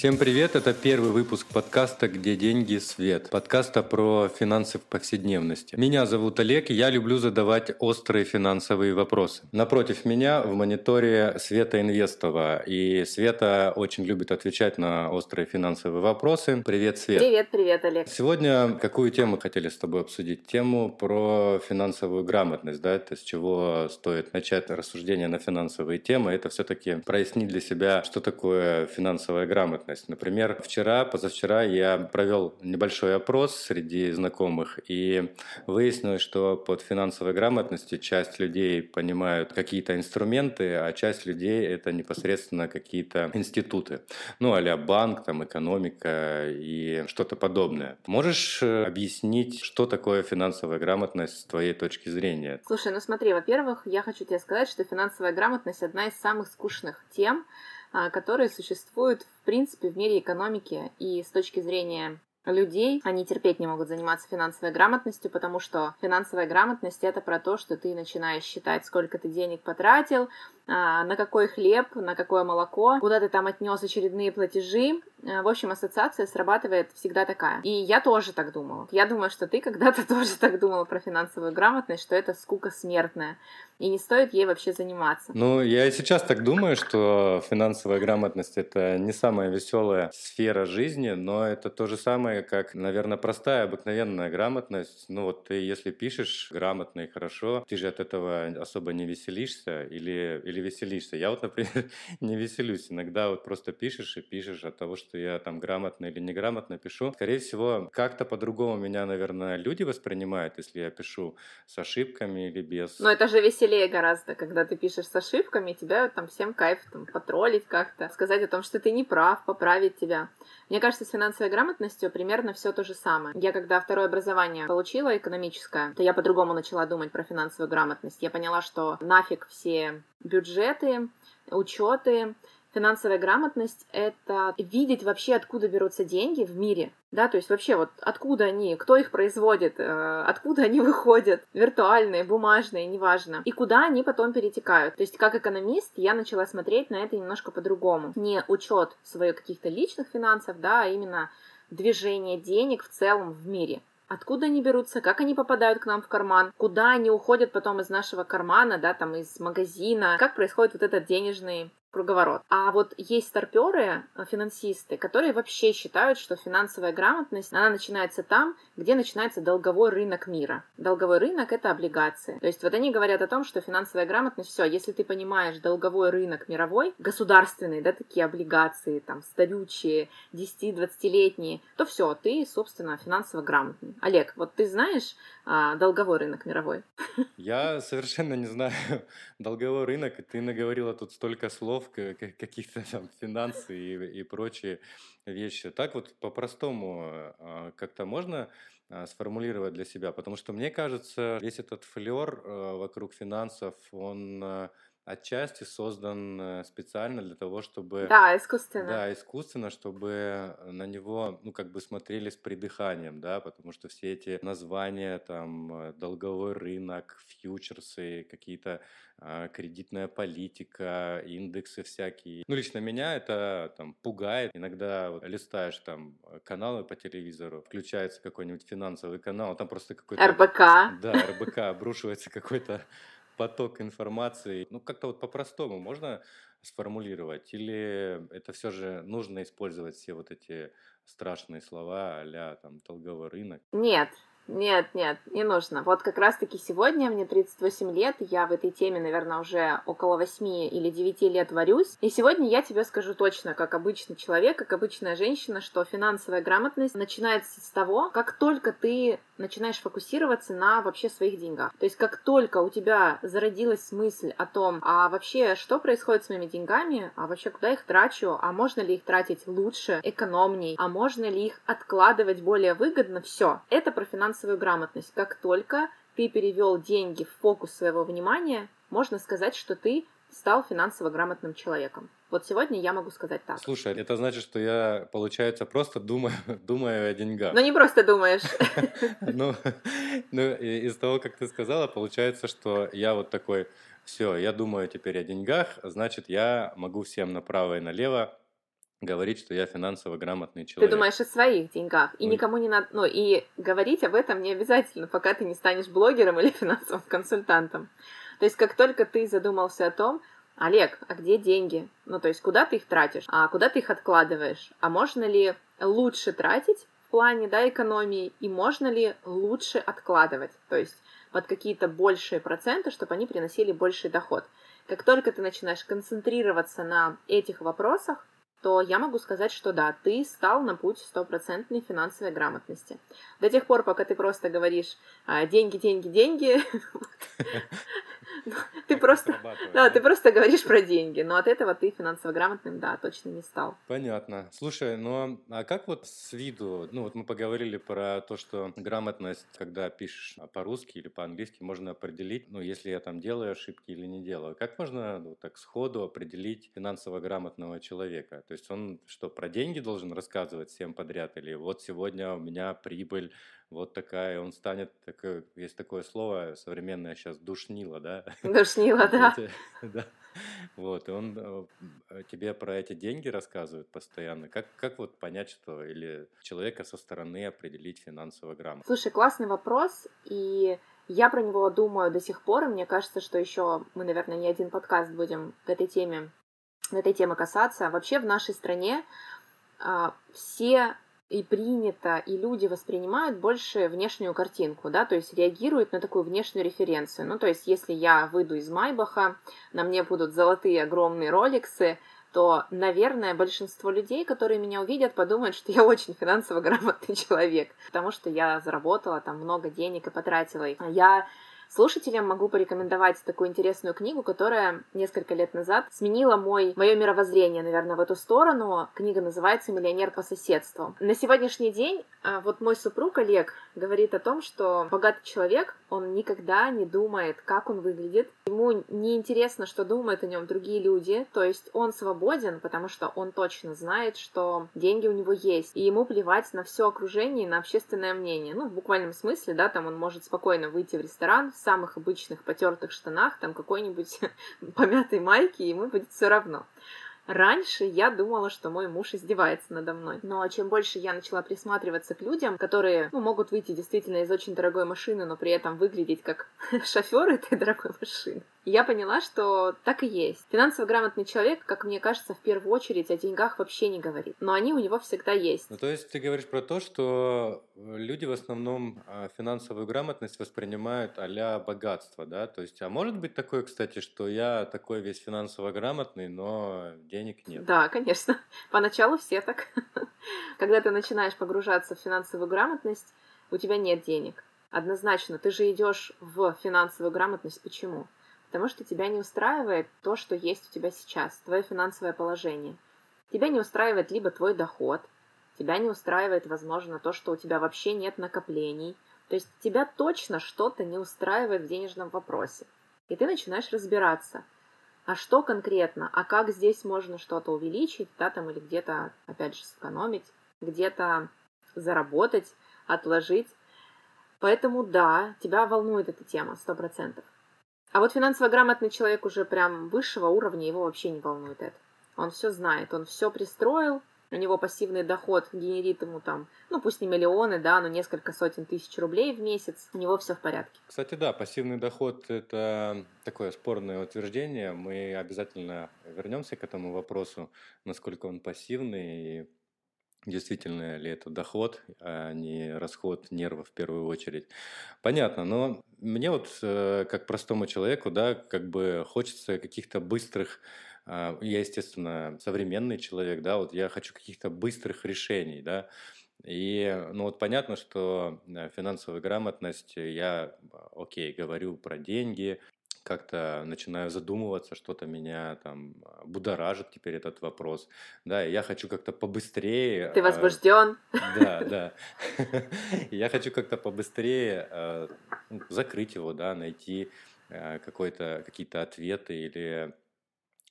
Всем привет! Это первый выпуск подкаста «Где деньги? Свет». Подкаста про финансы в повседневности. Меня зовут Олег, и я люблю задавать острые финансовые вопросы. Напротив меня в мониторе Света Инвестова. И Света очень любит отвечать на острые финансовые вопросы. Привет, Свет! Привет, привет, Олег! Сегодня какую тему хотели с тобой обсудить? Тему про финансовую грамотность, да? Это с чего стоит начать рассуждение на финансовые темы. Это все-таки прояснить для себя, что такое финансовая грамотность грамотность. Например, вчера, позавчера я провел небольшой опрос среди знакомых и выяснилось, что под финансовой грамотностью часть людей понимают какие-то инструменты, а часть людей это непосредственно какие-то институты. Ну, а банк, там, экономика и что-то подобное. Можешь э, объяснить, что такое финансовая грамотность с твоей точки зрения? Слушай, ну смотри, во-первых, я хочу тебе сказать, что финансовая грамотность одна из самых скучных тем, которые существуют в принципе в мире экономики. И с точки зрения людей, они терпеть не могут заниматься финансовой грамотностью, потому что финансовая грамотность это про то, что ты начинаешь считать, сколько ты денег потратил, а, на какой хлеб, на какое молоко, куда ты там отнес очередные платежи. А, в общем, ассоциация срабатывает всегда такая. И я тоже так думала. Я думаю, что ты когда-то тоже так думала про финансовую грамотность, что это скука смертная и не стоит ей вообще заниматься. Ну, я и сейчас так думаю, что финансовая грамотность это не самая веселая сфера жизни, но это то же самое, как, наверное, простая, обыкновенная грамотность. Ну, вот ты, если пишешь грамотно и хорошо, ты же от этого особо не веселишься или, или веселишься. Я вот, например, не веселюсь. Иногда вот просто пишешь и пишешь от того, что я там грамотно или неграмотно пишу. Скорее всего, как-то по-другому меня, наверное, люди воспринимают, если я пишу с ошибками или без. Но это же веселее гораздо, когда ты пишешь с ошибками, тебя там всем кайф там, потроллить как-то, сказать о том, что ты не прав, поправить тебя. Мне кажется, с финансовой грамотностью примерно все то же самое. Я когда второе образование получила, экономическое, то я по-другому начала думать про финансовую грамотность. Я поняла, что нафиг все бюджеты, учеты, Финансовая грамотность — это видеть вообще, откуда берутся деньги в мире, да, то есть вообще вот откуда они, кто их производит, э, откуда они выходят, виртуальные, бумажные, неважно, и куда они потом перетекают. То есть как экономист я начала смотреть на это немножко по-другому. Не учет своих каких-то личных финансов, да, а именно движение денег в целом в мире откуда они берутся, как они попадают к нам в карман, куда они уходят потом из нашего кармана, да, там из магазина, как происходит вот этот денежный круговорот. А вот есть старперы, э, финансисты, которые вообще считают, что финансовая грамотность, она начинается там, где начинается долговой рынок мира. Долговой рынок — это облигации. То есть вот они говорят о том, что финансовая грамотность, все, если ты понимаешь долговой рынок мировой, государственный, да, такие облигации, там, старючие, 10-20-летние, то все, ты, собственно, финансово грамотный. Олег, вот ты знаешь а, долговой рынок мировой? Я совершенно не знаю долговой рынок. Ты наговорила тут столько слов, слов, каких-то там финансы и, и прочие вещи. Так вот по-простому а, как-то можно а, сформулировать для себя, потому что мне кажется, весь этот флер а, вокруг финансов, он отчасти создан э, специально для того, чтобы... Да, искусственно. Да, искусственно, чтобы на него, ну, как бы смотрели с придыханием, да, потому что все эти названия, там, э, долговой рынок, фьючерсы, какие-то а, кредитная политика, индексы всякие. Ну, лично меня это там пугает. Иногда вот, листаешь там каналы по телевизору, включается какой-нибудь финансовый канал, там просто какой-то... РБК. Да, РБК, обрушивается какой-то поток информации. Ну, как-то вот по-простому можно сформулировать? Или это все же нужно использовать все вот эти страшные слова а там долговой рынок? Нет, нет, нет, не нужно. Вот как раз-таки сегодня мне 38 лет, я в этой теме, наверное, уже около 8 или 9 лет варюсь. И сегодня я тебе скажу точно, как обычный человек, как обычная женщина, что финансовая грамотность начинается с того, как только ты начинаешь фокусироваться на вообще своих деньгах. То есть как только у тебя зародилась мысль о том, а вообще что происходит с моими деньгами, а вообще куда их трачу, а можно ли их тратить лучше, экономней, а можно ли их откладывать более выгодно, все. Это про финансовую финансовую грамотность. Как только ты перевел деньги в фокус своего внимания, можно сказать, что ты стал финансово грамотным человеком. Вот сегодня я могу сказать так. Слушай, это значит, что я, получается, просто думаю, думаю о деньгах. Ну, не просто думаешь. Ну, ну из того, как ты сказала, получается, что я вот такой, все, я думаю теперь о деньгах, значит, я могу всем направо и налево говорить, что я финансово грамотный человек. Ты думаешь о своих деньгах, и Ну, никому не надо, ну и говорить об этом не обязательно, пока ты не станешь блогером или финансовым консультантом. То есть как только ты задумался о том, Олег, а где деньги? Ну то есть куда ты их тратишь, а куда ты их откладываешь, а можно ли лучше тратить в плане да, экономии, и можно ли лучше откладывать, то есть под какие-то большие проценты, чтобы они приносили больший доход. Как только ты начинаешь концентрироваться на этих вопросах, то я могу сказать, что да, ты стал на путь стопроцентной финансовой грамотности. До тех пор, пока ты просто говоришь а, деньги, деньги, деньги, ты просто, да, ты просто говоришь про деньги, но от этого ты финансово грамотным, да, точно не стал. Понятно. Слушай, ну а как вот с виду, ну вот мы поговорили про то, что грамотность, когда пишешь по-русски или по-английски, можно определить, ну если я там делаю ошибки или не делаю. Как можно ну, так сходу определить финансово грамотного человека? То есть он что, про деньги должен рассказывать всем подряд? Или вот сегодня у меня прибыль вот такая, он станет, такое, есть такое слово современное сейчас, душнило, да? Душнило, да. Да. Вот, и он э, тебе про эти деньги рассказывает постоянно. Как, как вот понять, что или человека со стороны определить финансово грамотно? Слушай, классный вопрос, и я про него думаю до сих пор, и мне кажется, что еще мы, наверное, не один подкаст будем к этой теме, к этой теме касаться. Вообще в нашей стране а, все и принято, и люди воспринимают больше внешнюю картинку, да, то есть реагируют на такую внешнюю референцию. Ну, то есть, если я выйду из Майбаха, на мне будут золотые огромные роликсы, то, наверное, большинство людей, которые меня увидят, подумают, что я очень финансово грамотный человек, потому что я заработала там много денег и потратила их. Я Слушателям могу порекомендовать такую интересную книгу, которая несколько лет назад сменила мой, мое мировоззрение, наверное, в эту сторону. Книга называется «Миллионер по соседству». На сегодняшний день а, вот мой супруг Олег говорит о том, что богатый человек, он никогда не думает, как он выглядит. Ему не интересно, что думают о нем другие люди. То есть он свободен, потому что он точно знает, что деньги у него есть. И ему плевать на все окружение и на общественное мнение. Ну, в буквальном смысле, да, там он может спокойно выйти в ресторан самых обычных потертых штанах, там какой-нибудь помятой майке, ему будет все равно. Раньше я думала, что мой муж издевается надо мной. Но чем больше я начала присматриваться к людям, которые ну, могут выйти действительно из очень дорогой машины, но при этом выглядеть как шофер этой дорогой машины, я поняла, что так и есть. Финансово грамотный человек, как мне кажется, в первую очередь о деньгах вообще не говорит. Но они у него всегда есть. Ну, то есть ты говоришь про то, что люди в основном а, финансовую грамотность воспринимают а богатство, да? То есть, а может быть такое, кстати, что я такой весь финансово грамотный, но денег нет? Да, конечно. Поначалу все так. Когда ты начинаешь погружаться в финансовую грамотность, у тебя нет денег. Однозначно, ты же идешь в финансовую грамотность. Почему? Потому что тебя не устраивает то, что есть у тебя сейчас, твое финансовое положение. Тебя не устраивает либо твой доход, тебя не устраивает, возможно, то, что у тебя вообще нет накоплений. То есть тебя точно что-то не устраивает в денежном вопросе. И ты начинаешь разбираться, а что конкретно, а как здесь можно что-то увеличить, да, там, или где-то, опять же, сэкономить, где-то заработать, отложить. Поэтому да, тебя волнует эта тема, сто процентов. А вот финансово грамотный человек уже прям высшего уровня, его вообще не волнует это. Он все знает, он все пристроил, у него пассивный доход генерит ему там, ну пусть не миллионы, да, но несколько сотен тысяч рублей в месяц, у него все в порядке. Кстати, да, пассивный доход – это такое спорное утверждение. Мы обязательно вернемся к этому вопросу, насколько он пассивный и действительно ли это доход, а не расход нервов в первую очередь. Понятно, но мне вот э, как простому человеку, да, как бы хочется каких-то быстрых а, я, естественно, современный человек, да, вот я хочу каких-то быстрых решений, да, и, ну, вот понятно, что э, финансовая грамотность, я, окей, говорю про деньги, как-то начинаю задумываться, что-то меня там будоражит теперь этот вопрос, да, и я хочу как-то побыстрее... Ты возбужден? Да, да. Я хочу как-то побыстрее э, ну, закрыть его, да, найти какой-то, какие-то ответы или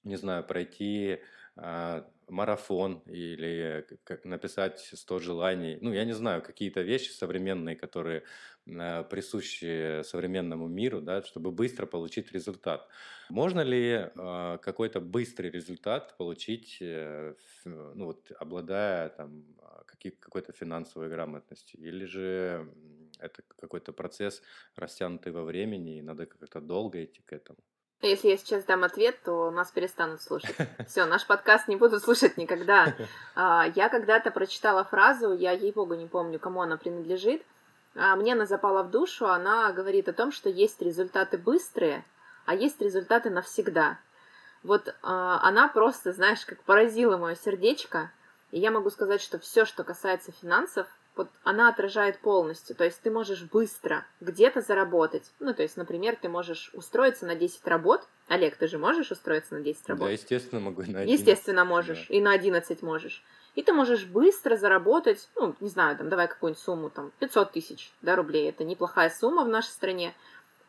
не знаю, пройти а, марафон или как написать 100 желаний. Ну, я не знаю, какие-то вещи современные, которые э, присущи современному миру, да, чтобы быстро получить результат. Можно ли э, какой-то быстрый результат получить, э, ну, вот, обладая там, какой-то финансовой грамотностью? Или же это какой-то процесс, растянутый во времени, и надо как-то долго идти к этому? Если я сейчас дам ответ, то нас перестанут слушать. Все, наш подкаст не будут слушать никогда. А, я когда-то прочитала фразу, я ей-богу не помню, кому она принадлежит. А, мне она запала в душу, она говорит о том, что есть результаты быстрые, а есть результаты навсегда. Вот а, она просто, знаешь, как поразила мое сердечко. И я могу сказать, что все, что касается финансов, вот она отражает полностью. То есть ты можешь быстро где-то заработать. Ну, то есть, например, ты можешь устроиться на 10 работ. Олег, ты же можешь устроиться на 10 работ? Да, естественно, могу на 11. Естественно, можешь. Да. И на 11 можешь. И ты можешь быстро заработать, ну, не знаю, там, давай какую-нибудь сумму, там, 500 тысяч, да, рублей. Это неплохая сумма в нашей стране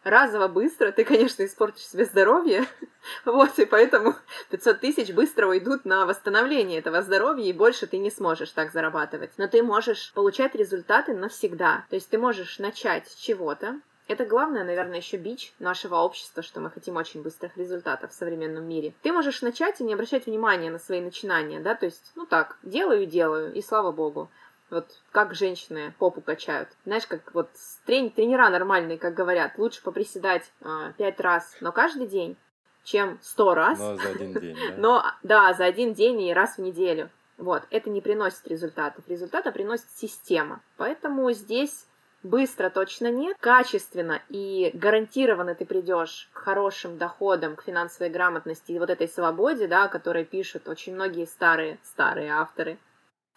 разово быстро, ты, конечно, испортишь себе здоровье, вот, и поэтому 500 тысяч быстро уйдут на восстановление этого здоровья, и больше ты не сможешь так зарабатывать. Но ты можешь получать результаты навсегда, то есть ты можешь начать с чего-то, это главное, наверное, еще бич нашего общества, что мы хотим очень быстрых результатов в современном мире. Ты можешь начать и не обращать внимания на свои начинания, да, то есть, ну так, делаю делаю, и слава богу. Вот как женщины попу качают. Знаешь, как вот трени- тренера нормальные, как говорят, лучше поприседать э, пять раз, но каждый день, чем сто раз. Но за один день, да? Но, да, за один день и раз в неделю. Вот, это не приносит результатов. Результата приносит система. Поэтому здесь быстро точно нет, качественно и гарантированно ты придешь к хорошим доходам, к финансовой грамотности и вот этой свободе, да, о которой пишут очень многие старые, старые авторы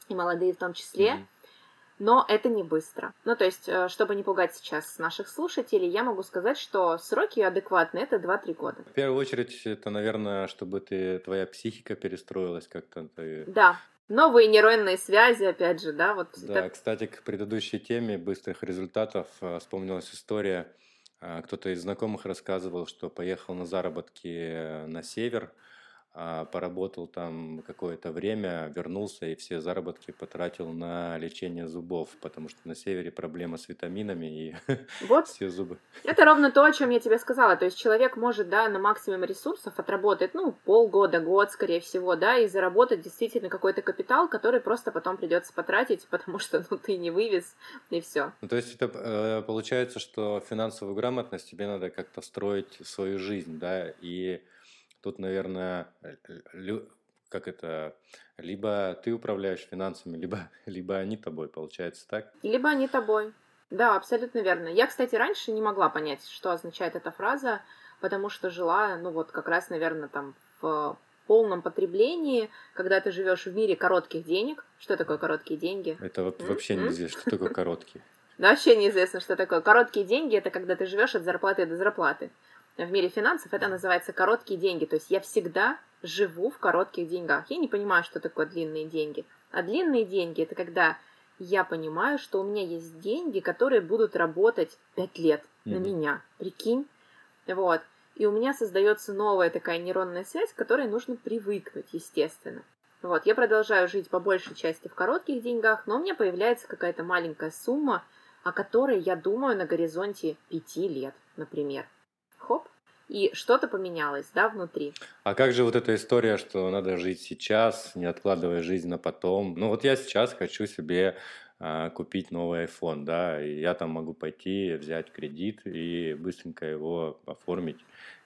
и молодые в том числе. Mm-hmm. Но это не быстро. Ну, то есть, э, чтобы не пугать сейчас наших слушателей, я могу сказать, что сроки адекватные, это 2-3 года. В первую очередь, это, наверное, чтобы ты, твоя психика перестроилась как-то. Ты... Да, новые нейронные связи, опять же, да, вот. Да, это... кстати, к предыдущей теме быстрых результатов э, вспомнилась история. Э, кто-то из знакомых рассказывал, что поехал на заработки на север, поработал там какое-то время, вернулся и все заработки потратил на лечение зубов, потому что на севере проблема с витаминами и вот. все зубы. Это ровно то, о чем я тебе сказала. То есть человек может, да, на максимум ресурсов отработать, ну, полгода, год, скорее всего, да, и заработать действительно какой-то капитал, который просто потом придется потратить, потому что, ну, ты не вывез, и все. Ну, то есть это э, получается, что финансовую грамотность тебе надо как-то строить свою жизнь, да, и Тут, наверное, как это, либо ты управляешь финансами, либо, либо они тобой, получается так? Либо они тобой. Да, абсолютно верно. Я, кстати, раньше не могла понять, что означает эта фраза, потому что жила, ну вот как раз, наверное, там в полном потреблении, когда ты живешь в мире коротких денег. Что такое короткие деньги? Это вот вообще неизвестно, что такое короткие. Да, вообще неизвестно, что такое. Короткие деньги это когда ты живешь от зарплаты до зарплаты в мире финансов это называется короткие деньги. То есть я всегда живу в коротких деньгах. Я не понимаю, что такое длинные деньги. А длинные деньги это когда я понимаю, что у меня есть деньги, которые будут работать 5 лет mm-hmm. на меня. Прикинь? Вот. И у меня создается новая такая нейронная связь, к которой нужно привыкнуть, естественно. Вот, я продолжаю жить по большей части в коротких деньгах, но у меня появляется какая-то маленькая сумма, о которой я думаю на горизонте пяти лет, например хоп, и что-то поменялось, да, внутри. А как же вот эта история, что надо жить сейчас, не откладывая жизнь на потом? Ну вот я сейчас хочу себе а, купить новый iPhone, да, и я там могу пойти, взять кредит и быстренько его оформить.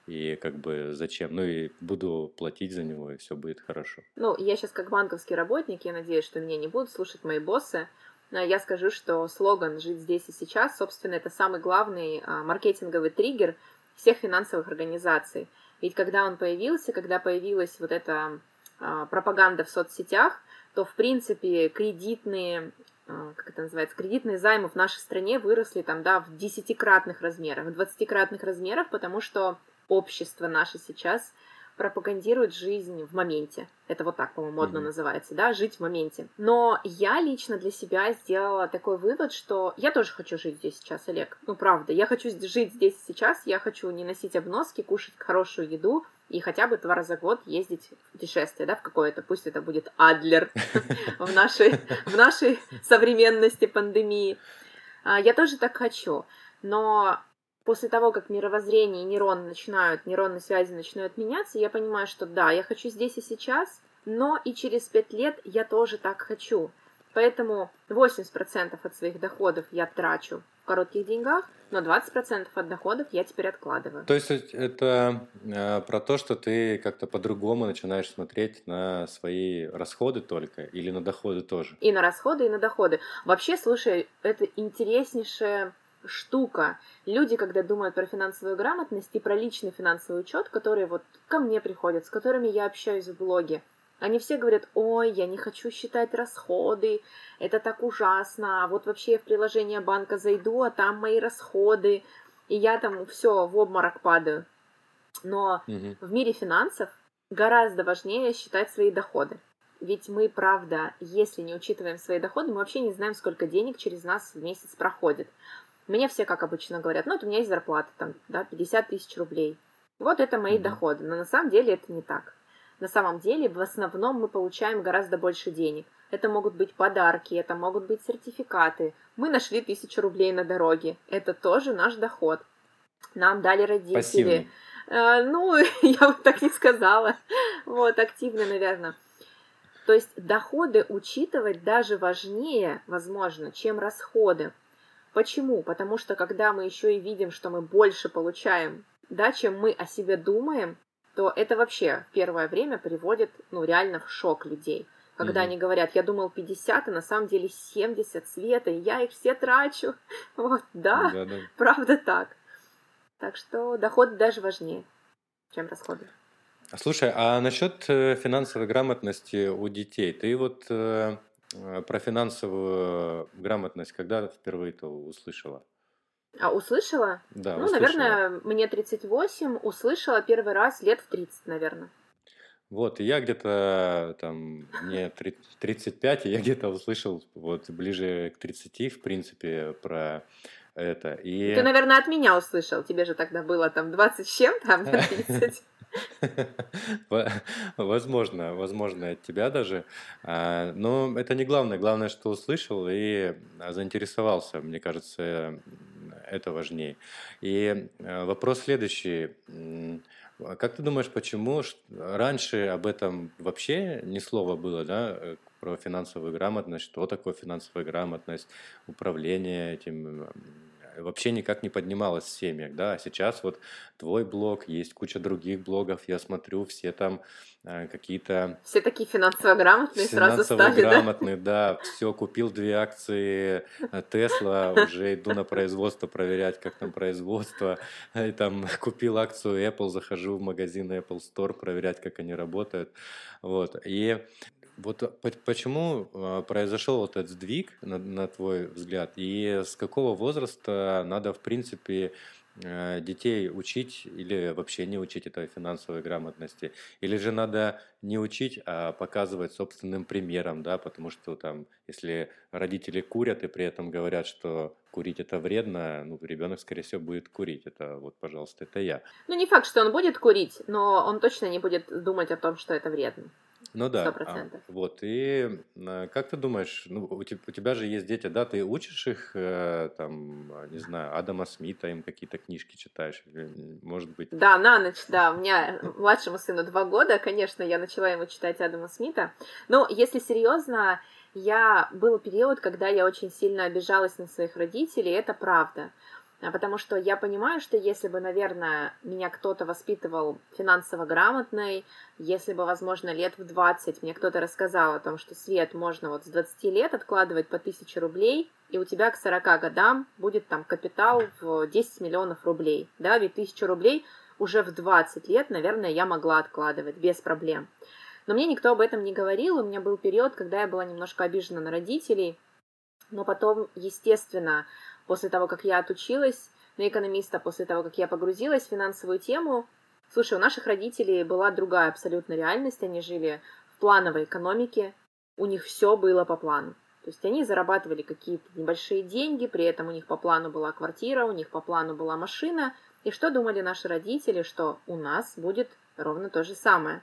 И как бы зачем? Ну и буду платить за него, и все будет хорошо. Ну, я сейчас как банковский работник, я надеюсь, что меня не будут слушать мои боссы. Но я скажу, что слоган «Жить здесь и сейчас», собственно, это самый главный а, маркетинговый триггер – всех финансовых организаций. Ведь когда он появился, когда появилась вот эта а, пропаганда в соцсетях, то, в принципе, кредитные, а, как это называется, кредитные займы в нашей стране выросли там, да, в десятикратных размерах, в двадцатикратных размерах, потому что общество наше сейчас пропагандирует жизнь в моменте. Это вот так, по-моему, модно mm-hmm. называется, да, жить в моменте. Но я лично для себя сделала такой вывод, что я тоже хочу жить здесь сейчас, Олег. Ну, правда, я хочу жить здесь сейчас, я хочу не носить обноски, кушать хорошую еду, и хотя бы два раза в год ездить в путешествие, да, в какое-то, пусть это будет Адлер в нашей, в нашей современности пандемии. А, я тоже так хочу, но после того, как мировоззрение и нейроны начинают, нейронные связи начинают меняться, я понимаю, что да, я хочу здесь и сейчас, но и через пять лет я тоже так хочу. Поэтому 80% от своих доходов я трачу в коротких деньгах, но 20% от доходов я теперь откладываю. То есть это э, про то, что ты как-то по-другому начинаешь смотреть на свои расходы только или на доходы тоже? И на расходы, и на доходы. Вообще, слушай, это интереснейшее штука. Люди, когда думают про финансовую грамотность и про личный финансовый учет, которые вот ко мне приходят, с которыми я общаюсь в блоге, они все говорят, ой, я не хочу считать расходы, это так ужасно, а вот вообще я в приложение банка зайду, а там мои расходы, и я там все в обморок падаю. Но угу. в мире финансов гораздо важнее считать свои доходы. Ведь мы, правда, если не учитываем свои доходы, мы вообще не знаем, сколько денег через нас в месяц проходит. Мне все, как обычно, говорят, ну, вот у меня есть зарплата, там, да, 50 тысяч рублей. Вот это мои доходы. Но на самом деле это не так. На самом деле, в основном мы получаем гораздо больше денег. Это могут быть подарки, это могут быть сертификаты. Мы нашли тысячу рублей на дороге. Это тоже наш доход. Нам дали родители. Пассивный. Э, ну, я бы так не сказала. Вот, активно, наверное. То есть доходы учитывать даже важнее, возможно, чем расходы. Почему? Потому что когда мы еще и видим, что мы больше получаем, да, чем мы о себе думаем, то это вообще первое время приводит, ну, реально в шок людей. Когда mm-hmm. они говорят, я думал 50, а на самом деле 70 света, и я их все трачу. Вот, да, да, да. правда так. Так что доходы даже важнее, чем расходы. Слушай, а насчет э, финансовой грамотности у детей, ты вот Э, про финансовую грамотность когда впервые-то услышала? А услышала? Да, Ну, услышала. наверное, мне 38, услышала первый раз лет в 30, наверное. Вот, и я где-то там, мне 35, и я где-то услышал вот ближе к 30, в принципе, про это. И... Ты, наверное, от меня услышал. Тебе же тогда было там 20 с чем-то, а мне 30. Возможно, возможно, от тебя даже. А, но это не главное. Главное, что услышал и заинтересовался. Мне кажется, это важнее. И э, вопрос следующий. Как ты думаешь, почему раньше об этом вообще ни слова было, да, э, про финансовую грамотность, что такое финансовая грамотность, управление этим, вообще никак не поднималась в семьях, да, а сейчас вот твой блог, есть куча других блогов, я смотрю, все там э, какие-то... Все такие финансово грамотные финансово сразу стали, грамотные, да? да, все, купил две акции Тесла, уже иду на производство проверять, как там производство, и там купил акцию Apple, захожу в магазин Apple Store проверять, как они работают, вот, и вот э, почему а, произошел вот этот сдвиг, на, на твой взгляд, и с какого возраста надо, в принципе, э, детей учить или вообще не учить этой финансовой грамотности? Или же надо не учить, а показывать собственным примером, да, потому что там, если родители курят и при этом говорят, что курить это вредно, ну, ребенок, скорее всего, будет курить. Это вот, пожалуйста, это я. Ну, не факт, что он будет курить, но он точно не будет думать о том, что это вредно. Ну да. А, вот. И а, как ты думаешь, ну, у, тебя, у тебя же есть дети, да, ты учишь их, э, там, а, не знаю, Адама Смита, им какие-то книжки читаешь, может быть... Да, на ночь, да. У меня младшему сыну два года, конечно, я начала ему читать Адама Смита. Но, если серьезно, я... Был период, когда я очень сильно обижалась на своих родителей, это правда. А потому что я понимаю, что если бы, наверное, меня кто-то воспитывал финансово грамотной, если бы, возможно, лет в 20 мне кто-то рассказал о том, что свет можно вот с 20 лет откладывать по 1000 рублей, и у тебя к 40 годам будет там капитал в 10 миллионов рублей, да, ведь 1000 рублей уже в 20 лет, наверное, я могла откладывать без проблем. Но мне никто об этом не говорил, у меня был период, когда я была немножко обижена на родителей, но потом, естественно, после того, как я отучилась на экономиста, после того, как я погрузилась в финансовую тему, Слушай, у наших родителей была другая абсолютно реальность. Они жили в плановой экономике, у них все было по плану. То есть они зарабатывали какие-то небольшие деньги, при этом у них по плану была квартира, у них по плану была машина. И что думали наши родители, что у нас будет ровно то же самое.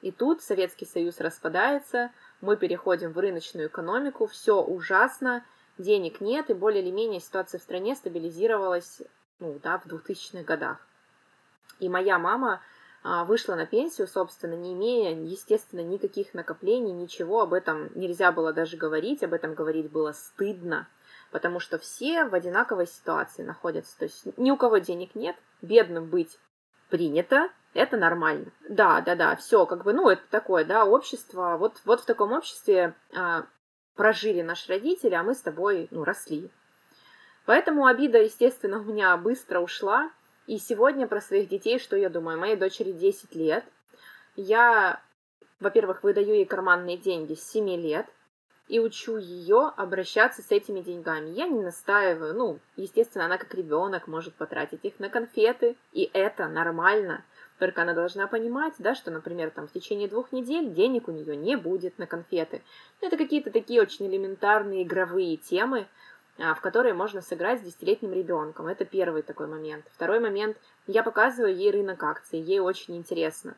И тут Советский Союз распадается, мы переходим в рыночную экономику, все ужасно, денег нет, и более или менее ситуация в стране стабилизировалась ну, да, в 2000-х годах. И моя мама а, вышла на пенсию, собственно, не имея, естественно, никаких накоплений, ничего, об этом нельзя было даже говорить, об этом говорить было стыдно, потому что все в одинаковой ситуации находятся. То есть ни у кого денег нет, бедным быть принято, это нормально. Да, да, да, все, как бы, ну, это такое, да, общество, вот, вот в таком обществе а, прожили наши родители, а мы с тобой, ну, росли. Поэтому обида, естественно, у меня быстро ушла, и сегодня про своих детей, что я думаю? Моей дочери 10 лет. Я, во-первых, выдаю ей карманные деньги с 7 лет и учу ее обращаться с этими деньгами. Я не настаиваю, ну, естественно, она как ребенок может потратить их на конфеты, и это нормально. Только она должна понимать, да, что, например, там в течение двух недель денег у нее не будет на конфеты. Ну, это какие-то такие очень элементарные игровые темы, а, в которые можно сыграть с десятилетним ребенком. Это первый такой момент. Второй момент. Я показываю ей рынок акций, ей очень интересно.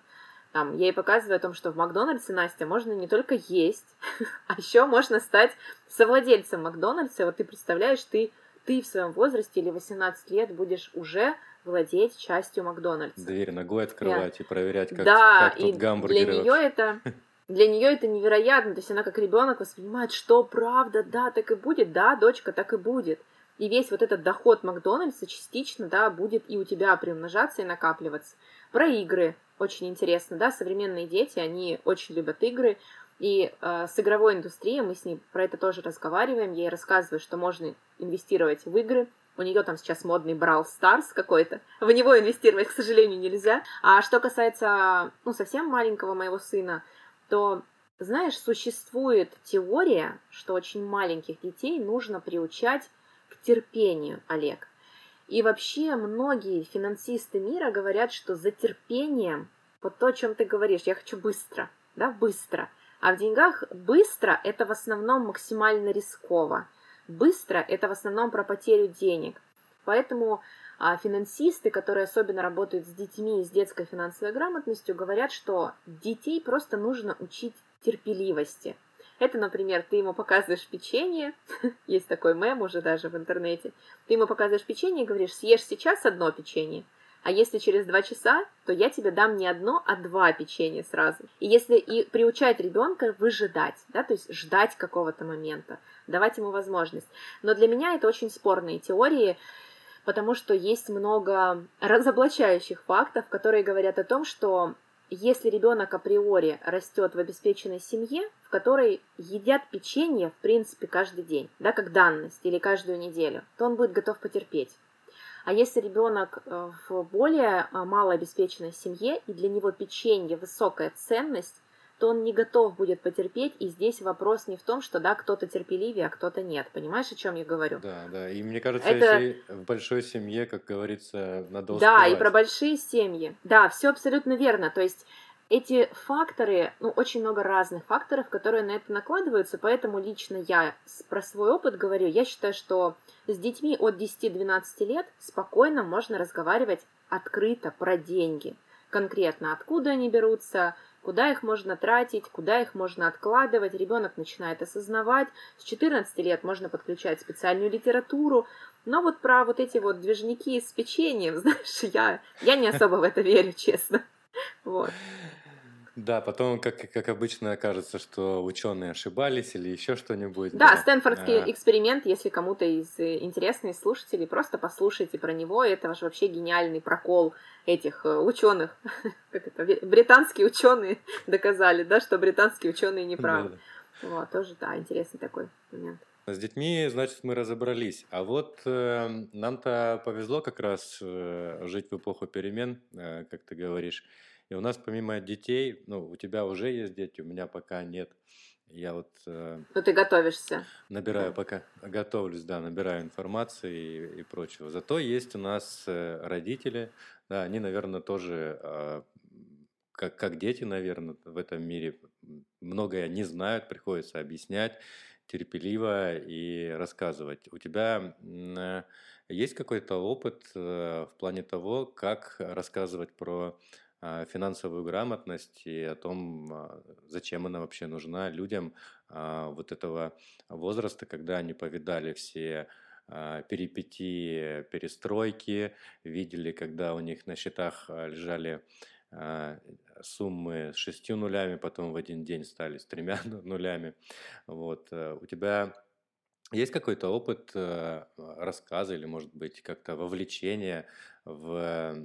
Там, я ей показываю о том, что в Макдональдсе, Настя, можно не только есть, а еще можно стать совладельцем Макдональдса. Вот ты представляешь, ты, ты в своем возрасте или 18 лет будешь уже владеть частью Макдональдса. Дверь ногой открывать yeah. и проверять, как, да, как тут гамбургеры. Для нее это Для нее это невероятно, то есть она как ребенок воспринимает, что правда, да, так и будет, да, дочка, так и будет. И весь вот этот доход Макдональдса частично, да, будет и у тебя приумножаться и накапливаться. Про игры очень интересно, да, современные дети, они очень любят игры, и э, с игровой индустрией мы с ней про это тоже разговариваем, я ей рассказываю, что можно инвестировать в игры, у нее там сейчас модный Brawl Stars какой-то. В него инвестировать, к сожалению, нельзя. А что касается, ну, совсем маленького моего сына, то, знаешь, существует теория, что очень маленьких детей нужно приучать к терпению, Олег. И вообще многие финансисты мира говорят, что за терпением, вот то, о чем ты говоришь, я хочу быстро, да, быстро. А в деньгах быстро – это в основном максимально рисково. Быстро – это в основном про потерю денег. Поэтому а финансисты, которые особенно работают с детьми и с детской финансовой грамотностью, говорят, что детей просто нужно учить терпеливости. Это, например, ты ему показываешь печенье, есть такой мем уже даже в интернете, ты ему показываешь печенье и говоришь, съешь сейчас одно печенье, а если через два часа, то я тебе дам не одно, а два печенья сразу. И если и приучать ребенка выжидать, да, то есть ждать какого-то момента, давать ему возможность. Но для меня это очень спорные теории, потому что есть много разоблачающих фактов, которые говорят о том, что если ребенок априори растет в обеспеченной семье, в которой едят печенье, в принципе, каждый день, да, как данность, или каждую неделю, то он будет готов потерпеть. А если ребенок э, в более э, малообеспеченной семье, и для него печенье высокая ценность, то он не готов будет потерпеть, и здесь вопрос не в том, что да, кто-то терпеливее, а кто-то нет. Понимаешь, о чем я говорю? Да, да. И мне кажется, Это... если в большой семье, как говорится, надо успевать. Да, и про большие семьи. Да, все абсолютно верно. То есть эти факторы, ну, очень много разных факторов, которые на это накладываются, поэтому лично я про свой опыт говорю, я считаю, что с детьми от 10-12 лет спокойно можно разговаривать открыто про деньги. Конкретно, откуда они берутся, куда их можно тратить, куда их можно откладывать. Ребенок начинает осознавать. С 14 лет можно подключать специальную литературу. Но вот про вот эти вот движники с печеньем, знаешь, я, я не особо в это верю, честно. Вот. Да, потом, как, как обычно, кажется, что ученые ошибались или еще что-нибудь. Да, да. Стэнфордский а... эксперимент, если кому-то из э, интересных слушателей, просто послушайте про него. Это же вообще гениальный прокол этих э, ученых. Как это? Британские ученые доказали, да, что британские ученые не правы. Да, да. Вот, тоже, да, интересный такой момент. С детьми, значит, мы разобрались. А вот э, нам-то повезло как раз э, жить в эпоху перемен, э, как ты говоришь. И у нас помимо детей, ну, у тебя уже есть дети, у меня пока нет. я вот... Э, ну, ты готовишься. Набираю пока, готовлюсь, да, набираю информации и, и прочего. Зато есть у нас э, родители, да, они, наверное, тоже, э, как, как дети, наверное, в этом мире многое не знают, приходится объяснять терпеливо и рассказывать. У тебя э, есть какой-то опыт э, в плане того, как рассказывать про а, финансовую грамотность и о том, а, зачем она вообще нужна людям а, вот этого возраста, когда они повидали все перипетии перестройки, видели, когда у них на счетах лежали суммы с шестью нулями, потом в один день стали с тремя нулями. Вот. Э, у тебя есть какой-то опыт э, рассказа или, может быть, как-то вовлечения в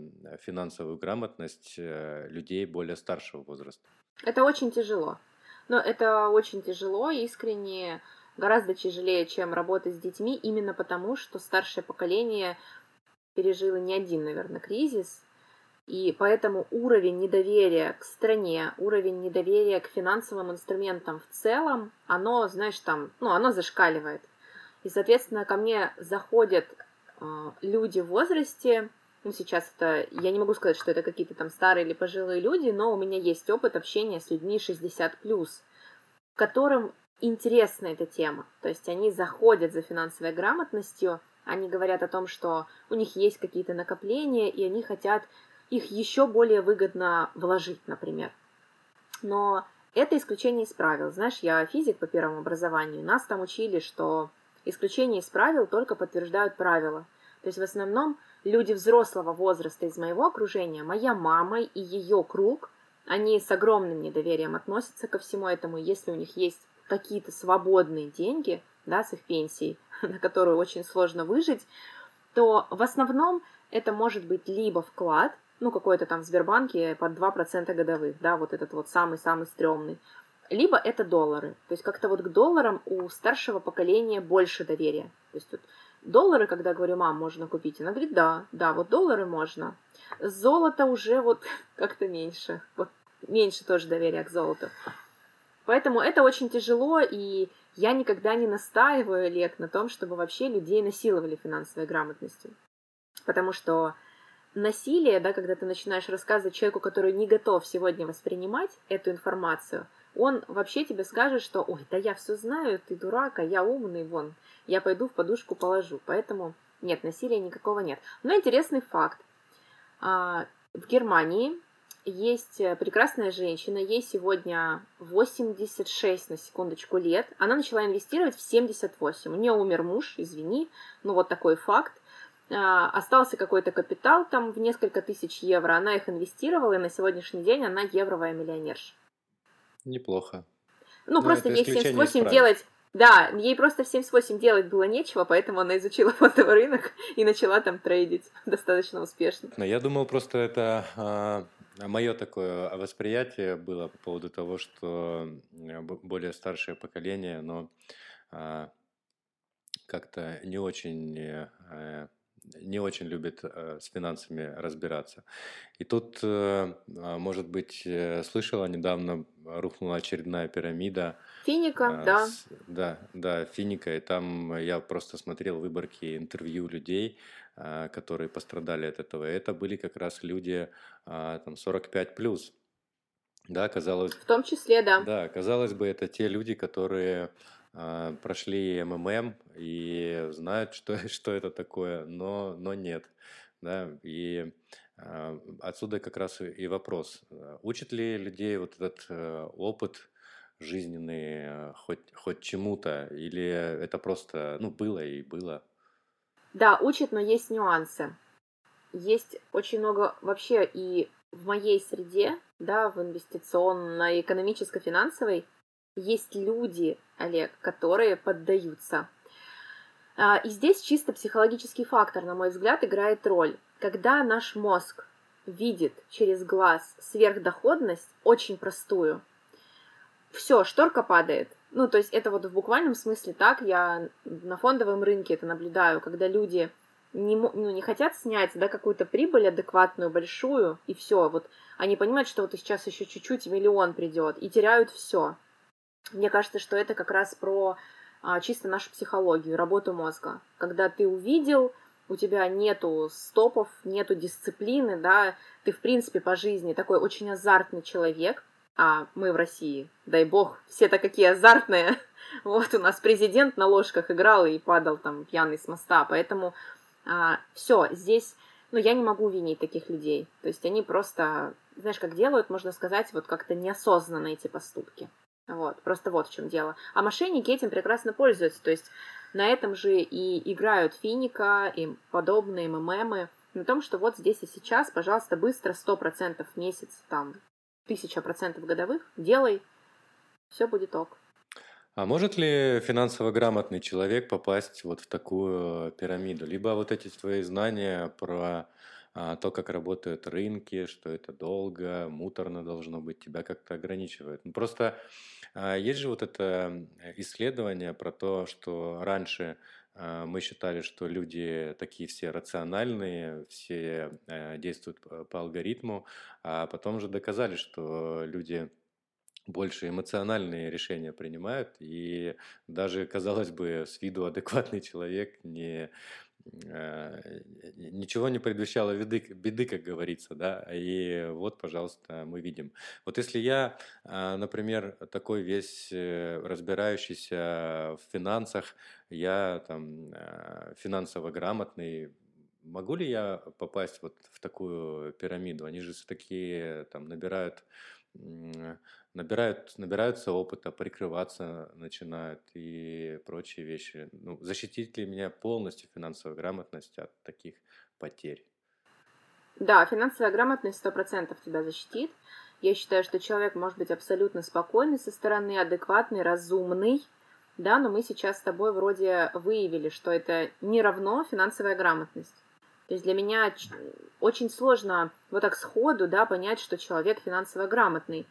финансовую грамотность э, людей более старшего возраста? Это очень тяжело. Но это очень тяжело, искренне, гораздо тяжелее, чем работать с детьми, именно потому, что старшее поколение пережило не один, наверное, кризис, и поэтому уровень недоверия к стране, уровень недоверия к финансовым инструментам в целом, оно, знаешь, там, ну, оно зашкаливает. И, соответственно, ко мне заходят э, люди в возрасте, ну, сейчас это, я не могу сказать, что это какие-то там старые или пожилые люди, но у меня есть опыт общения с людьми 60+, которым интересна эта тема. То есть они заходят за финансовой грамотностью, они говорят о том, что у них есть какие-то накопления, и они хотят их еще более выгодно вложить, например. Но это исключение из правил. Знаешь, я физик по первому образованию, нас там учили, что Исключения из правил только подтверждают правила. То есть в основном люди взрослого возраста из моего окружения, моя мама и ее круг, они с огромным недоверием относятся ко всему этому. Если у них есть какие-то свободные деньги, да, с их пенсией, на которую очень сложно выжить, то в основном это может быть либо вклад, ну, какой-то там в Сбербанке под 2% годовых, да, вот этот вот самый-самый стрёмный, либо это доллары. То есть как-то вот к долларам у старшего поколения больше доверия. То есть тут доллары, когда говорю, мам, можно купить, она говорит, да, да, вот доллары можно. Золото уже вот как-то меньше. Вот меньше тоже доверия к золоту. Поэтому это очень тяжело, и я никогда не настаиваю, Олег, на том, чтобы вообще людей насиловали финансовой грамотностью. Потому что насилие, да, когда ты начинаешь рассказывать человеку, который не готов сегодня воспринимать эту информацию – он вообще тебе скажет, что «Ой, да я все знаю, ты дурак, а я умный, вон, я пойду в подушку положу». Поэтому нет, насилия никакого нет. Но интересный факт. А, в Германии есть прекрасная женщина, ей сегодня 86 на секундочку лет. Она начала инвестировать в 78. У нее умер муж, извини, ну вот такой факт. А, остался какой-то капитал там в несколько тысяч евро. Она их инвестировала, и на сегодняшний день она евровая миллионерша. Неплохо. Ну, Но просто ей в 78 делать... Да, ей просто в 78 делать было нечего, поэтому она изучила фондовый рынок и начала там трейдить достаточно успешно. Но я думал, просто это а, мое такое восприятие было по поводу того, что более старшее поколение, но а, как-то не очень э, не очень любит э, с финансами разбираться. И тут, э, а, может быть, э, слышала, недавно рухнула очередная пирамида. Финика, да. С, да, да, Финика. И там я просто смотрел выборки интервью людей, которые пострадали от этого. И это были как раз люди э, там 45 плюс. Да, казалось... В том числе, да. Да, казалось бы, это те люди, которые а, прошли МММ и знают, что, что это такое, но, но нет. Да? И а, отсюда как раз и вопрос. Учит ли людей вот этот э, опыт жизненный хоть, хоть чему-то, или это просто, ну, было и было? Да, учит, но есть нюансы. Есть очень много вообще и в моей среде, да, в инвестиционной, экономическо-финансовой, есть люди, Олег, которые поддаются. А, и здесь чисто психологический фактор, на мой взгляд, играет роль. Когда наш мозг видит через глаз сверхдоходность, очень простую, все, шторка падает. Ну, то есть это вот в буквальном смысле так, я на фондовом рынке это наблюдаю, когда люди не, ну, не хотят снять да, какую-то прибыль адекватную, большую, и все. Вот они понимают, что вот сейчас еще чуть-чуть миллион придет, и теряют все. Мне кажется, что это как раз про а, чисто нашу психологию, работу мозга. Когда ты увидел, у тебя нету стопов, нету дисциплины, да, ты, в принципе, по жизни такой очень азартный человек, а мы в России, дай бог, все-то какие азартные. Вот у нас президент на ложках играл и падал там пьяный с моста, поэтому а, все, здесь, ну, я не могу винить таких людей. То есть они просто, знаешь, как делают, можно сказать, вот как-то неосознанно эти поступки. Вот, просто вот в чем дело. А мошенники этим прекрасно пользуются. То есть на этом же и играют финика и подобные мемы. На том, что вот здесь и сейчас, пожалуйста, быстро 100% в месяц, там, 1000% годовых, делай, все будет ок. А может ли финансово грамотный человек попасть вот в такую пирамиду? Либо вот эти твои знания про а, то, как работают рынки, что это долго, муторно должно быть, тебя как-то ограничивает. Ну, просто есть же вот это исследование про то, что раньше а, мы считали, что люди такие все рациональные, все э, действуют по алгоритму, а потом же доказали, что люди больше эмоциональные решения принимают, и даже, казалось бы, с виду адекватный человек не Э, ничего не предвещало беды, беды, как говорится, да, и вот, пожалуйста, мы видим. Вот если я, а, например, такой весь э, разбирающийся в финансах, я там э, финансово грамотный, могу ли я попасть вот в такую пирамиду? Они же такие там набирают набирают, набираются опыта, прикрываться начинают и прочие вещи. Ну, защитит ли меня полностью финансовая грамотность от таких потерь? Да, финансовая грамотность сто процентов тебя защитит. Я считаю, что человек может быть абсолютно спокойный со стороны, адекватный, разумный, да, но мы сейчас с тобой вроде выявили, что это не равно финансовая грамотность. То есть для меня очень сложно вот так сходу, да, понять, что человек финансово грамотный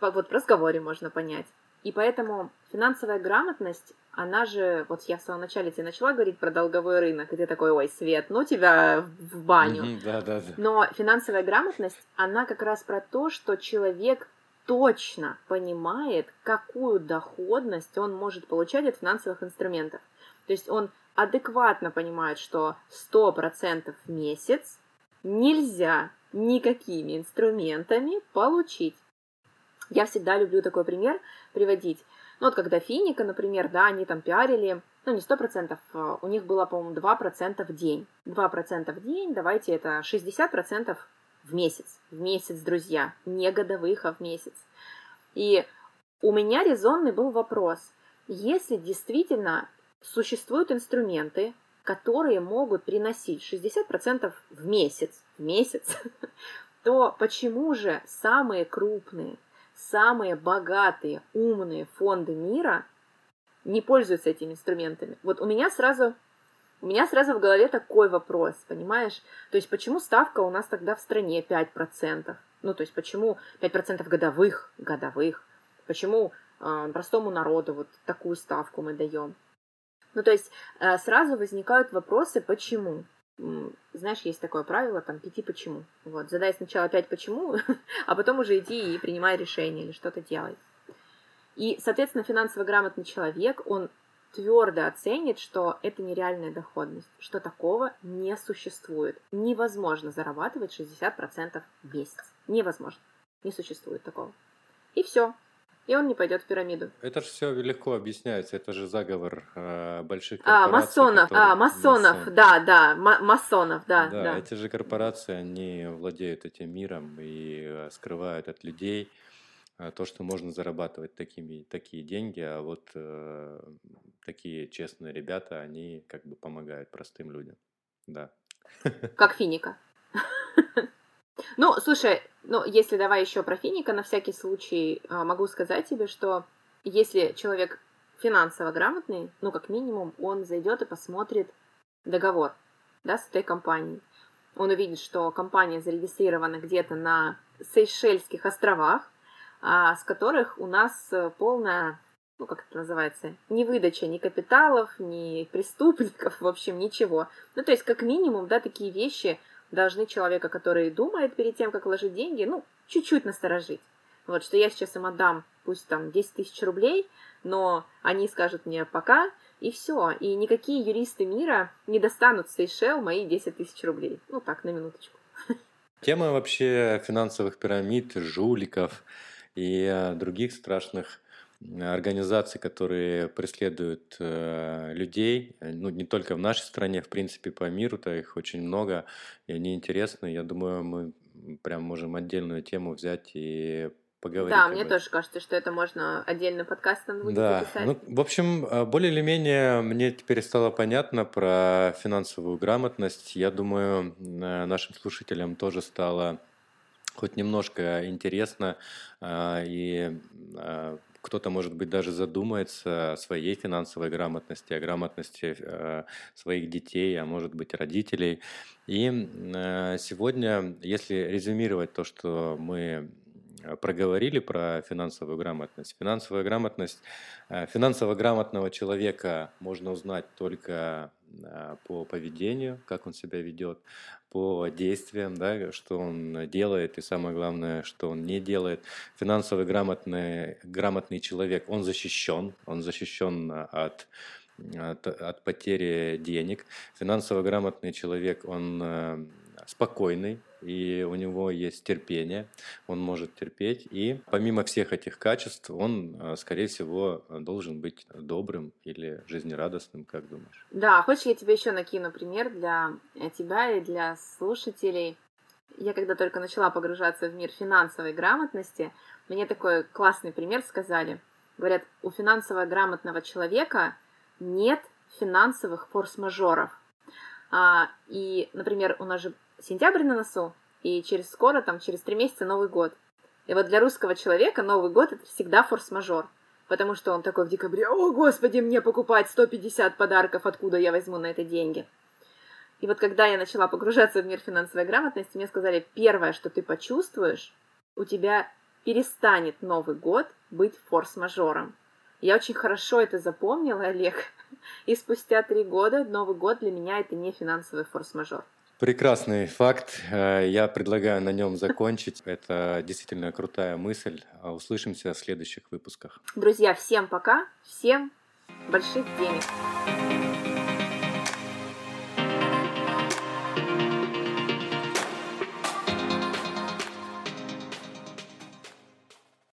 вот в разговоре можно понять. И поэтому финансовая грамотность, она же, вот я в самом начале тебе начала говорить про долговой рынок, и ты такой, ой, Свет, ну тебя в баню. Да, да, да. Но финансовая грамотность, она как раз про то, что человек точно понимает, какую доходность он может получать от финансовых инструментов. То есть он адекватно понимает, что 100% в месяц нельзя никакими инструментами получить. Я всегда люблю такой пример приводить. Ну вот когда Финика, например, да, они там пиарили, ну не сто процентов, а у них было, по-моему, 2% в день. 2% в день, давайте это 60% в месяц. В месяц, друзья, не годовых, а в месяц. И у меня резонный был вопрос. Если действительно существуют инструменты, которые могут приносить 60% в месяц, в месяц, то почему же самые крупные самые богатые, умные фонды мира не пользуются этими инструментами. Вот у меня сразу у меня сразу в голове такой вопрос, понимаешь? То есть почему ставка у нас тогда в стране 5%? Ну, то есть почему 5% годовых, годовых? Почему э, простому народу вот такую ставку мы даем? Ну, то есть э, сразу возникают вопросы, почему? Знаешь, есть такое правило, там, пяти почему. Вот, задай сначала пять почему, а потом уже иди и принимай решение или что-то делай. И, соответственно, финансово грамотный человек, он твердо оценит, что это нереальная доходность, что такого не существует. Невозможно зарабатывать 60% в месяц. Невозможно. Не существует такого. И все и он не пойдет в пирамиду. Это же все легко объясняется, это же заговор э, больших корпораций. А, масонов, которые... а, масонов, Масон. да, да, масонов, да, да. Да, эти же корпорации, они владеют этим миром и э, скрывают от людей э, то, что можно зарабатывать такими, такие деньги, а вот э, такие честные ребята, они как бы помогают простым людям, да. Как финика. Ну, слушай, ну, если давай еще про финика, на всякий случай а, могу сказать тебе, что если человек финансово грамотный, ну, как минимум, он зайдет и посмотрит договор, да, с этой компанией. Он увидит, что компания зарегистрирована где-то на Сейшельских островах, а, с которых у нас полная, ну, как это называется, не выдача ни капиталов, ни преступников, в общем, ничего. Ну, то есть, как минимум, да, такие вещи – должны человека, который думает перед тем, как вложить деньги, ну, чуть-чуть насторожить. Вот, что я сейчас им отдам пусть там 10 тысяч рублей, но они скажут мне пока, и все. И никакие юристы мира не достанут с Сейшел мои 10 тысяч рублей. Ну так, на минуточку. Тема вообще финансовых пирамид, жуликов и э, других страшных организаций, которые преследуют э, людей, ну не только в нашей стране, в принципе по миру-то их очень много, и они интересны. Я думаю, мы прям можем отдельную тему взять и поговорить. Да, мне этом. тоже кажется, что это можно отдельно подкастом будет да. записать. Ну, в общем, э, более или менее мне теперь стало понятно про финансовую грамотность. Я думаю, э, нашим слушателям тоже стало хоть немножко интересно и кто-то, может быть, даже задумается о своей финансовой грамотности, о грамотности э, своих детей, а может быть, родителей. И э, сегодня, если резюмировать то, что мы проговорили про финансовую грамотность. Финансовая грамотность, э, финансово грамотного человека можно узнать только по поведению, как он себя ведет, по действиям, да, что он делает и самое главное, что он не делает. Финансово грамотный, грамотный человек, он защищен, он защищен от от, от потери денег. Финансово грамотный человек, он э, спокойный, и у него есть терпение, он может терпеть, и помимо всех этих качеств, он, э, скорее всего, должен быть добрым или жизнерадостным, как думаешь? Да, хочешь, я тебе еще накину пример для э, тебя и для слушателей. Я когда только начала погружаться в мир финансовой грамотности, мне такой классный пример сказали. Говорят, у финансово грамотного человека нет финансовых форс-мажоров. А, и, например, у нас же сентябрь на носу, и через скоро, там, через три месяца Новый год. И вот для русского человека Новый год это всегда форс-мажор. Потому что он такой в декабре, о, господи, мне покупать 150 подарков, откуда я возьму на это деньги. И вот когда я начала погружаться в мир финансовой грамотности, мне сказали, первое, что ты почувствуешь, у тебя перестанет Новый год быть форс-мажором. Я очень хорошо это запомнила, Олег. И спустя три года Новый год для меня это не финансовый форс-мажор. Прекрасный факт. Э, я предлагаю на нем закончить. Это действительно крутая мысль. А услышимся в следующих выпусках. Друзья, всем пока. Всем больших денег.